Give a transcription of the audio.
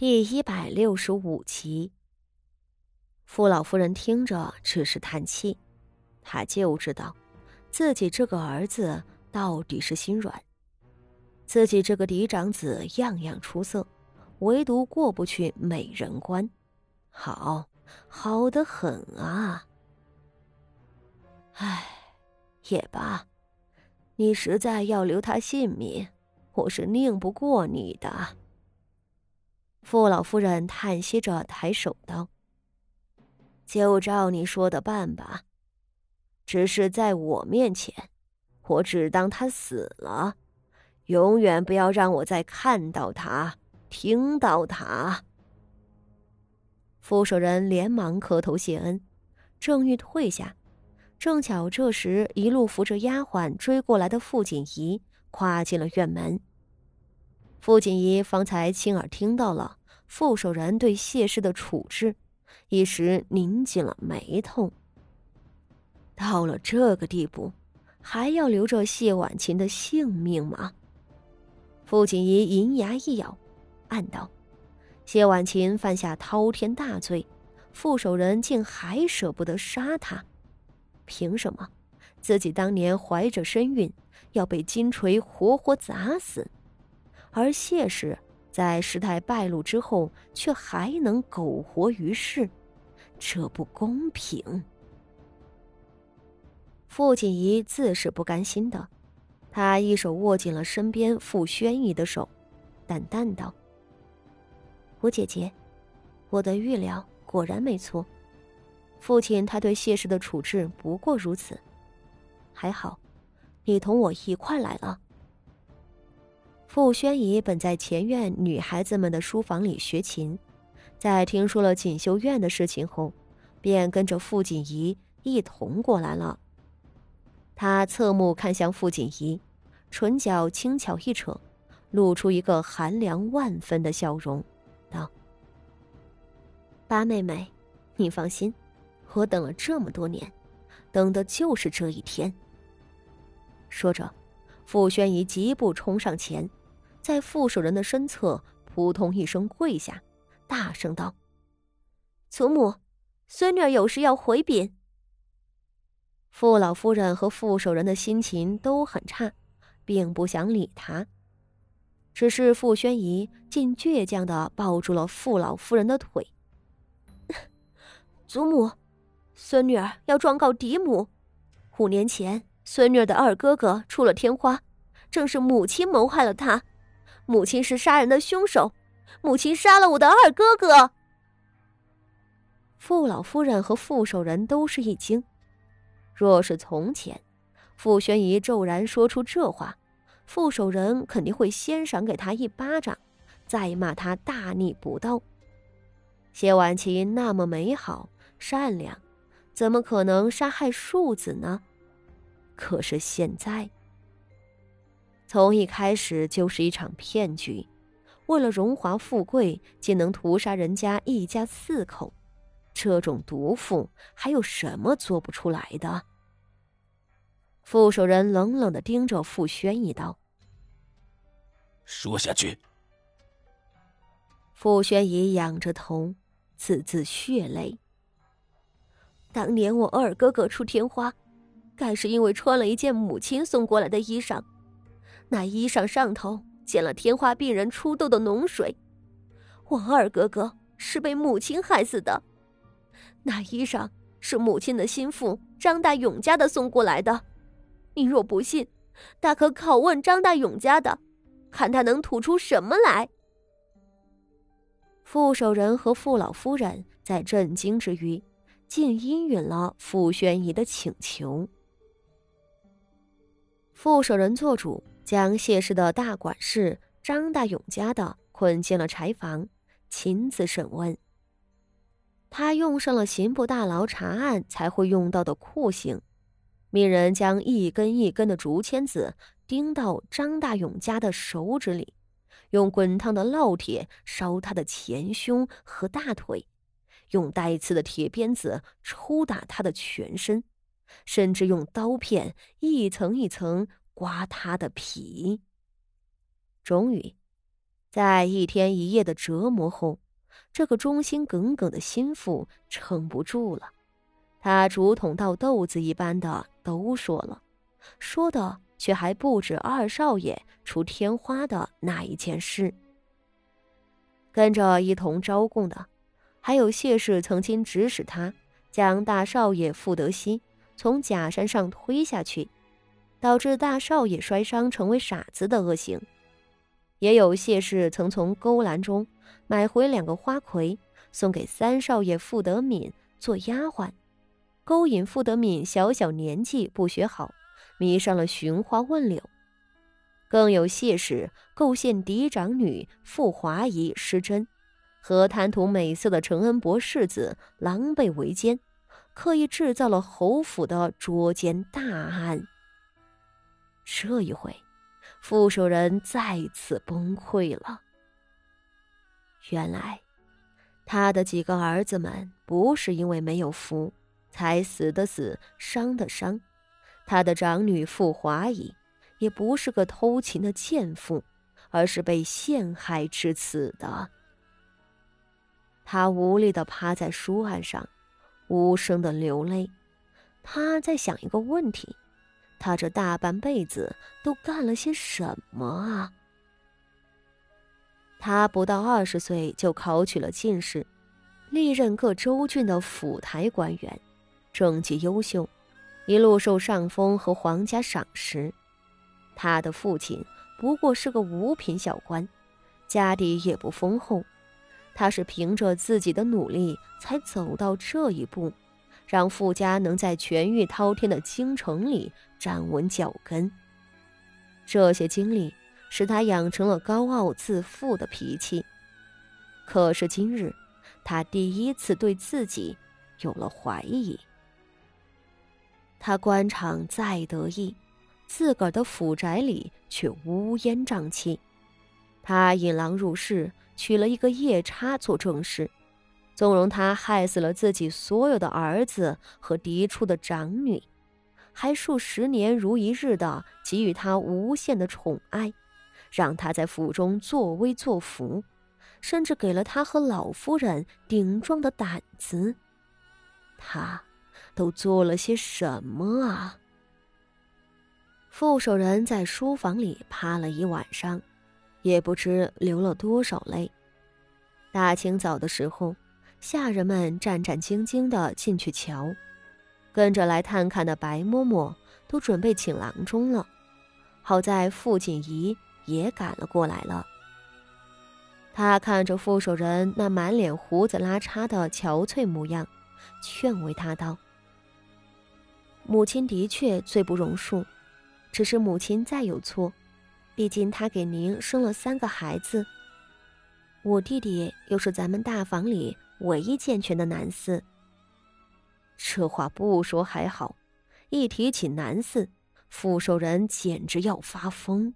第一百六十五集，傅老夫人听着只是叹气，她就知道自己这个儿子到底是心软，自己这个嫡长子样样出色，唯独过不去美人关，好，好的很啊！唉，也罢，你实在要留他性命，我是拧不过你的。傅老夫人叹息着，抬手道：“就照你说的办吧。只是在我面前，我只当他死了，永远不要让我再看到他，听到他。”傅守仁连忙磕头谢恩，正欲退下，正巧这时一路扶着丫鬟追过来的傅锦仪跨进了院门。傅锦仪方才亲耳听到了傅守仁对谢氏的处置，一时拧紧了眉头。到了这个地步，还要留着谢婉琴的性命吗？傅锦仪银牙一咬，暗道：谢婉琴犯下滔天大罪，傅守仁竟还舍不得杀他，凭什么？自己当年怀着身孕，要被金锤活活砸死？而谢氏在事态败露之后，却还能苟活于世，这不公平。傅锦仪自是不甘心的，他一手握紧了身边傅宣仪的手，淡淡道：“吴姐姐，我的预料果然没错，父亲他对谢氏的处置不过如此。还好，你同我一块来了。”傅宣仪本在前院女孩子们的书房里学琴，在听说了锦绣院的事情后，便跟着傅锦仪一同过来了。他侧目看向傅锦仪，唇角轻巧一扯，露出一个寒凉万分的笑容，道：“八妹妹，你放心，我等了这么多年，等的就是这一天。”说着，傅宣仪疾步冲上前。在傅守仁的身侧，扑通一声跪下，大声道：“祖母，孙女儿有事要回禀。”傅老夫人和傅守仁的心情都很差，并不想理他。只是傅宣仪竟倔强的抱住了傅老夫人的腿。祖母，孙女儿要状告嫡母。五年前，孙女儿的二哥哥出了天花，正是母亲谋害了他。母亲是杀人的凶手，母亲杀了我的二哥哥。傅老夫人和傅守仁都是一惊。若是从前，傅宣仪骤然说出这话，傅守仁肯定会先赏给他一巴掌，再骂他大逆不道。谢婉琪那么美好善良，怎么可能杀害庶子呢？可是现在。从一开始就是一场骗局，为了荣华富贵，竟能屠杀人家一家四口，这种毒妇还有什么做不出来的？傅守仁冷冷的盯着傅轩一道：“说下去。”傅轩仪仰着头，字字血泪。当年我二哥哥出天花，该是因为穿了一件母亲送过来的衣裳。那衣裳上头溅了天花病人出痘的脓水，我二哥哥是被母亲害死的。那衣裳是母亲的心腹张大勇家的送过来的，你若不信，大可拷问张大勇家的，看他能吐出什么来。傅守仁和傅老夫人在震惊之余，竟应允了傅宣仪的请求。傅守仁做主。将谢氏的大管事张大勇家的捆进了柴房，亲自审问。他用上了刑部大牢查案才会用到的酷刑，命人将一根一根的竹签子钉到张大勇家的手指里，用滚烫的烙铁烧他的前胸和大腿，用带刺的铁鞭子抽打他的全身，甚至用刀片一层一层。刮他的皮。终于，在一天一夜的折磨后，这个忠心耿耿的心腹撑不住了，他竹筒倒豆子一般的都说了，说的却还不止二少爷出天花的那一件事。跟着一同招供的，还有谢氏曾经指使他将大少爷傅德熙从假山上推下去，导致大少爷摔伤成为傻子的恶行。也有谢氏曾从勾栏中买回两个花魁，送给三少爷傅德敏做丫鬟，勾引傅德敏小小年纪不学好，迷上了寻花问柳。更有谢氏构陷嫡长女傅华仪失贞，和贪图美色的承恩伯世子狼狈为奸，刻意制造了侯府的捉奸大案。这一回。傅守仁再次崩溃了。原来，他的几个儿子们不是因为没有福才死的死、伤的伤；他的长女傅华仪也不是个偷情的贱妇，而是被陷害致死的。他无力的趴在书案上，无声的流泪。他在想一个问题。他这大半辈子都干了些什么啊？他不到二十岁就考取了进士，历任各州郡的府台官员，政绩优秀，一路受上峰和皇家赏识。他的父亲不过是个五品小官，家底也不丰厚，他是凭着自己的努力才走到这一步。让傅家能在权欲滔天的京城里站稳脚跟。这些经历使他养成了高傲自负的脾气。可是今日，他第一次对自己有了怀疑。他官场再得意，自个儿的府宅里却乌烟瘴气。他引狼入室，娶了一个夜叉做正室。纵容他害死了自己所有的儿子和嫡出的长女，还数十年如一日的给予他无限的宠爱，让他在府中作威作福，甚至给了他和老夫人顶撞的胆子。他都做了些什么啊？傅守仁在书房里趴了一晚上，也不知流了多少泪。大清早的时候。下人们战战兢兢地进去瞧，跟着来探看的白嬷嬷都准备请郎中了。好在傅锦仪也赶了过来了。他看着傅守仁那满脸胡子拉碴的憔悴模样，劝慰他道：“母亲的确罪不容恕，只是母亲再有错，毕竟她给您生了三个孩子。我弟弟又是咱们大房里。”唯一健全的男四。这话不说还好，一提起男四，傅守仁简直要发疯。